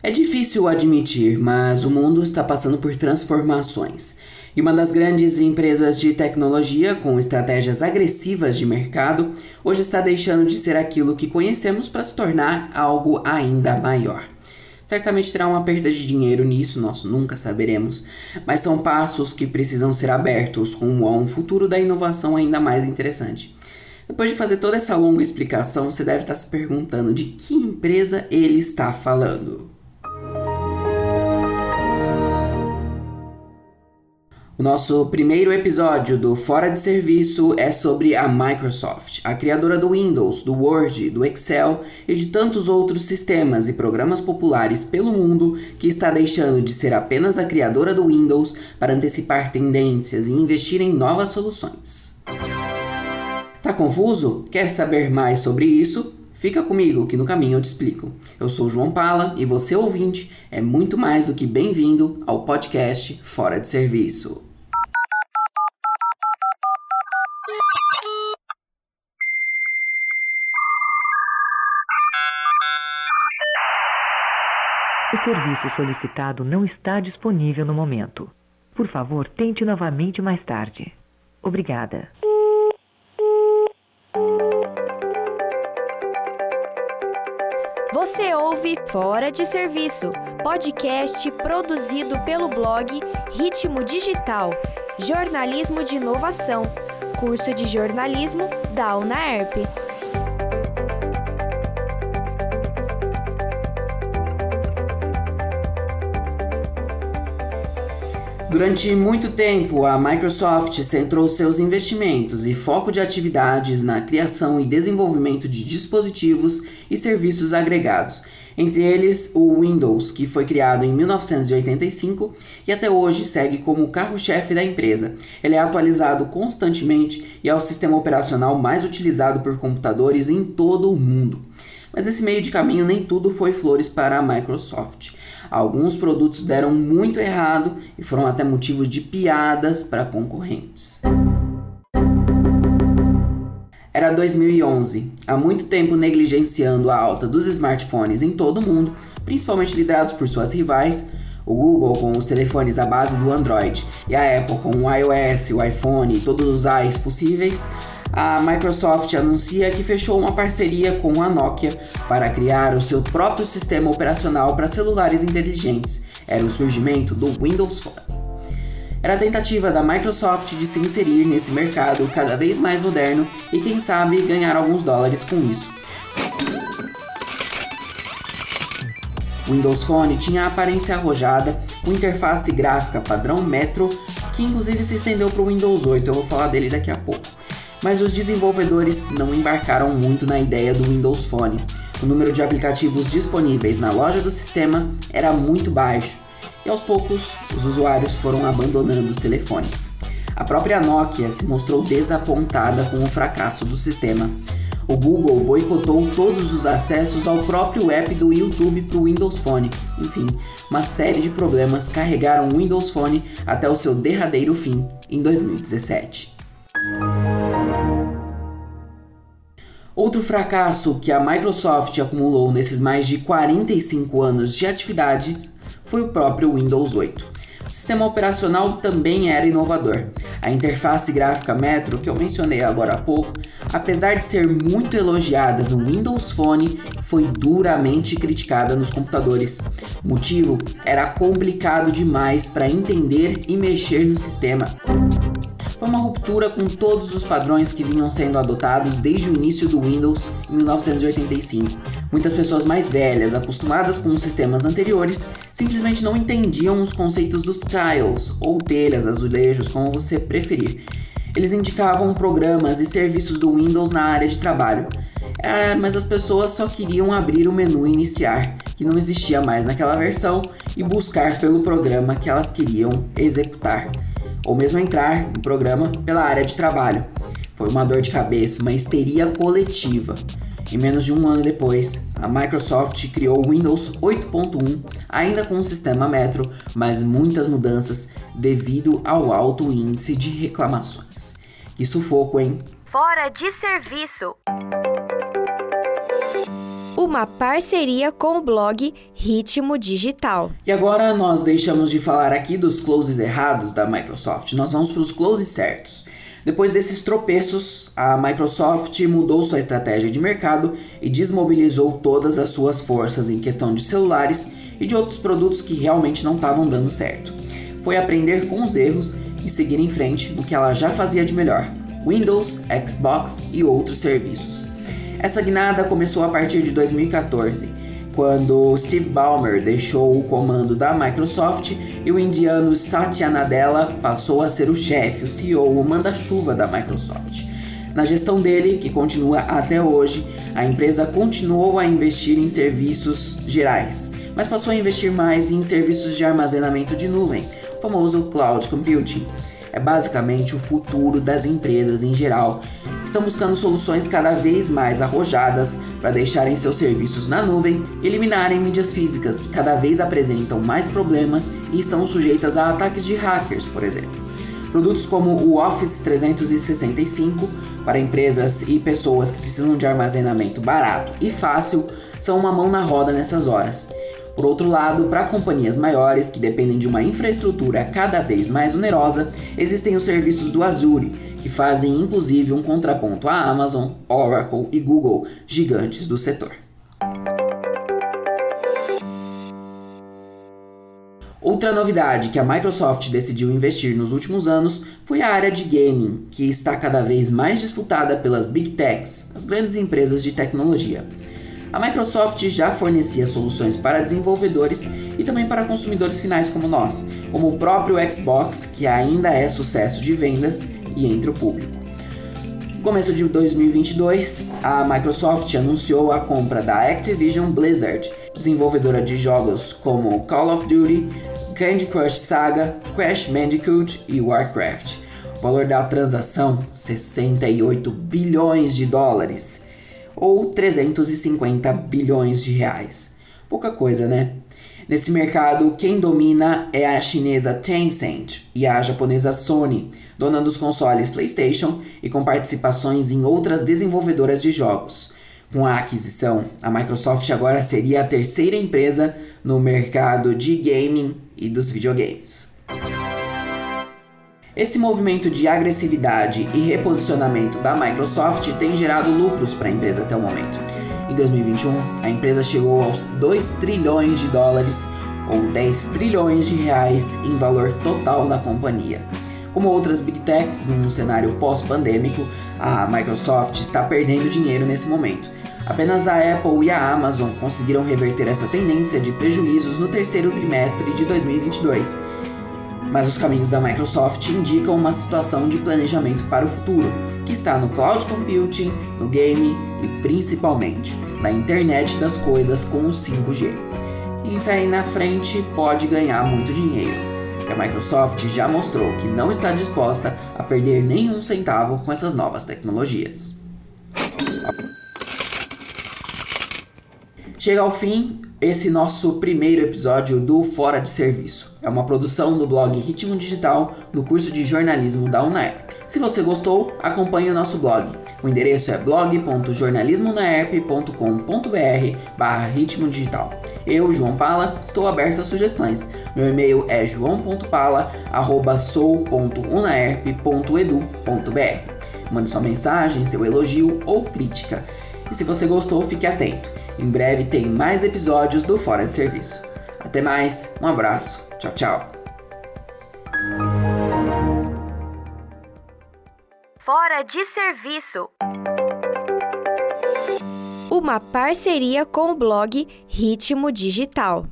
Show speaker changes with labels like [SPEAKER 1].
[SPEAKER 1] É difícil admitir, mas o mundo está passando por transformações. E uma das grandes empresas de tecnologia com estratégias agressivas de mercado hoje está deixando de ser aquilo que conhecemos para se tornar algo ainda maior. Certamente terá uma perda de dinheiro nisso, nós nunca saberemos, mas são passos que precisam ser abertos com um futuro da inovação ainda mais interessante. Depois de fazer toda essa longa explicação, você deve estar se perguntando de que empresa ele está falando. O nosso primeiro episódio do Fora de Serviço é sobre a Microsoft, a criadora do Windows, do Word, do Excel e de tantos outros sistemas e programas populares pelo mundo que está deixando de ser apenas a criadora do Windows para antecipar tendências e investir em novas soluções. Tá confuso? Quer saber mais sobre isso? Fica comigo que no caminho eu te explico. Eu sou João Pala e você ouvinte é muito mais do que bem-vindo ao podcast Fora de Serviço.
[SPEAKER 2] O serviço solicitado não está disponível no momento. Por favor, tente novamente mais tarde. Obrigada.
[SPEAKER 3] Você ouve Fora de Serviço, podcast produzido pelo blog Ritmo Digital, jornalismo de inovação, curso de jornalismo da UNAERP.
[SPEAKER 1] Durante muito tempo, a Microsoft centrou seus investimentos e foco de atividades na criação e desenvolvimento de dispositivos e serviços agregados, entre eles o Windows, que foi criado em 1985 e até hoje segue como o carro-chefe da empresa. Ele é atualizado constantemente e é o sistema operacional mais utilizado por computadores em todo o mundo. Mas nesse meio de caminho nem tudo foi flores para a Microsoft. Alguns produtos deram muito errado e foram até motivo de piadas para concorrentes. Era 2011, há muito tempo negligenciando a alta dos smartphones em todo o mundo, principalmente liderados por suas rivais, o Google com os telefones à base do Android e a Apple com o iOS, o iPhone e todos os AIs possíveis, a Microsoft anuncia que fechou uma parceria com a Nokia para criar o seu próprio sistema operacional para celulares inteligentes. Era o surgimento do Windows Phone. Era a tentativa da Microsoft de se inserir nesse mercado cada vez mais moderno e, quem sabe, ganhar alguns dólares com isso. O Windows Phone tinha a aparência arrojada, com interface gráfica padrão Metro, que inclusive se estendeu para o Windows 8, eu vou falar dele daqui a pouco mas os desenvolvedores não embarcaram muito na ideia do Windows Phone. O número de aplicativos disponíveis na loja do sistema era muito baixo e aos poucos os usuários foram abandonando os telefones. A própria Nokia se mostrou desapontada com o fracasso do sistema. O Google boicotou todos os acessos ao próprio app do YouTube para o Windows Phone. Enfim, uma série de problemas carregaram o Windows Phone até o seu derradeiro fim em 2017. Outro fracasso que a Microsoft acumulou nesses mais de 45 anos de atividades foi o próprio Windows 8. O sistema operacional também era inovador. A interface gráfica Metro, que eu mencionei agora há pouco, apesar de ser muito elogiada no Windows Phone, foi duramente criticada nos computadores. O motivo era complicado demais para entender e mexer no sistema foi uma ruptura com todos os padrões que vinham sendo adotados desde o início do Windows em 1985. Muitas pessoas mais velhas, acostumadas com os sistemas anteriores, simplesmente não entendiam os conceitos dos tiles, ou telhas, azulejos, como você preferir. Eles indicavam programas e serviços do Windows na área de trabalho. É, mas as pessoas só queriam abrir o menu iniciar, que não existia mais naquela versão, e buscar pelo programa que elas queriam executar ou mesmo entrar no programa pela área de trabalho. Foi uma dor de cabeça, uma histeria coletiva. E menos de um ano depois, a Microsoft criou o Windows 8.1, ainda com o sistema Metro, mas muitas mudanças devido ao alto índice de reclamações. Que sufoco, hein?
[SPEAKER 3] Fora de serviço. Uma parceria com o blog Ritmo Digital.
[SPEAKER 1] E agora nós deixamos de falar aqui dos closes errados da Microsoft, nós vamos para os closes certos. Depois desses tropeços, a Microsoft mudou sua estratégia de mercado e desmobilizou todas as suas forças em questão de celulares e de outros produtos que realmente não estavam dando certo. Foi aprender com os erros e seguir em frente no que ela já fazia de melhor: Windows, Xbox e outros serviços. Essa guinada começou a partir de 2014, quando Steve Ballmer deixou o comando da Microsoft e o indiano Satya Nadella passou a ser o chefe, o CEO, o manda-chuva da Microsoft. Na gestão dele, que continua até hoje, a empresa continuou a investir em serviços gerais, mas passou a investir mais em serviços de armazenamento de nuvem, famoso cloud computing é basicamente o futuro das empresas em geral. Estão buscando soluções cada vez mais arrojadas para deixarem seus serviços na nuvem eliminarem mídias físicas que cada vez apresentam mais problemas e estão sujeitas a ataques de hackers, por exemplo. Produtos como o Office 365 para empresas e pessoas que precisam de armazenamento barato e fácil são uma mão na roda nessas horas. Por outro lado, para companhias maiores que dependem de uma infraestrutura cada vez mais onerosa, existem os serviços do Azure, que fazem inclusive um contraponto à Amazon, Oracle e Google, gigantes do setor. Outra novidade que a Microsoft decidiu investir nos últimos anos foi a área de gaming, que está cada vez mais disputada pelas Big Techs, as grandes empresas de tecnologia. A Microsoft já fornecia soluções para desenvolvedores e também para consumidores finais como nós, como o próprio Xbox, que ainda é sucesso de vendas e entre o público. No começo de 2022, a Microsoft anunciou a compra da Activision Blizzard, desenvolvedora de jogos como Call of Duty, Candy Crush Saga, Crash Bandicoot e Warcraft. O valor da transação: 68 bilhões de dólares ou 350 bilhões de reais. Pouca coisa, né? Nesse mercado, quem domina é a chinesa Tencent e a japonesa Sony, dona dos consoles PlayStation e com participações em outras desenvolvedoras de jogos. Com a aquisição, a Microsoft agora seria a terceira empresa no mercado de gaming e dos videogames. Esse movimento de agressividade e reposicionamento da Microsoft tem gerado lucros para a empresa até o momento. Em 2021, a empresa chegou aos 2 trilhões de dólares ou 10 trilhões de reais em valor total da companhia. Como outras big techs num cenário pós-pandêmico, a Microsoft está perdendo dinheiro nesse momento. Apenas a Apple e a Amazon conseguiram reverter essa tendência de prejuízos no terceiro trimestre de 2022 mas os caminhos da Microsoft indicam uma situação de planejamento para o futuro, que está no cloud computing, no game e principalmente na internet das coisas com o 5G. E sair na frente pode ganhar muito dinheiro. A Microsoft já mostrou que não está disposta a perder nenhum centavo com essas novas tecnologias. Chega ao fim esse nosso primeiro episódio do Fora de Serviço. É uma produção do blog Ritmo Digital do curso de jornalismo da UNAERP. Se você gostou, acompanhe o nosso blog. O endereço é blog.jornalismonaerp.com.br barra ritmo digital. Eu, João Pala, estou aberto a sugestões. Meu e-mail é joão.pala.sou.unaerp.edu.br. Mande sua mensagem, seu elogio ou crítica. E se você gostou, fique atento. Em breve tem mais episódios do Fora de Serviço. Até mais, um abraço, tchau, tchau.
[SPEAKER 3] Fora de Serviço uma parceria com o blog Ritmo Digital.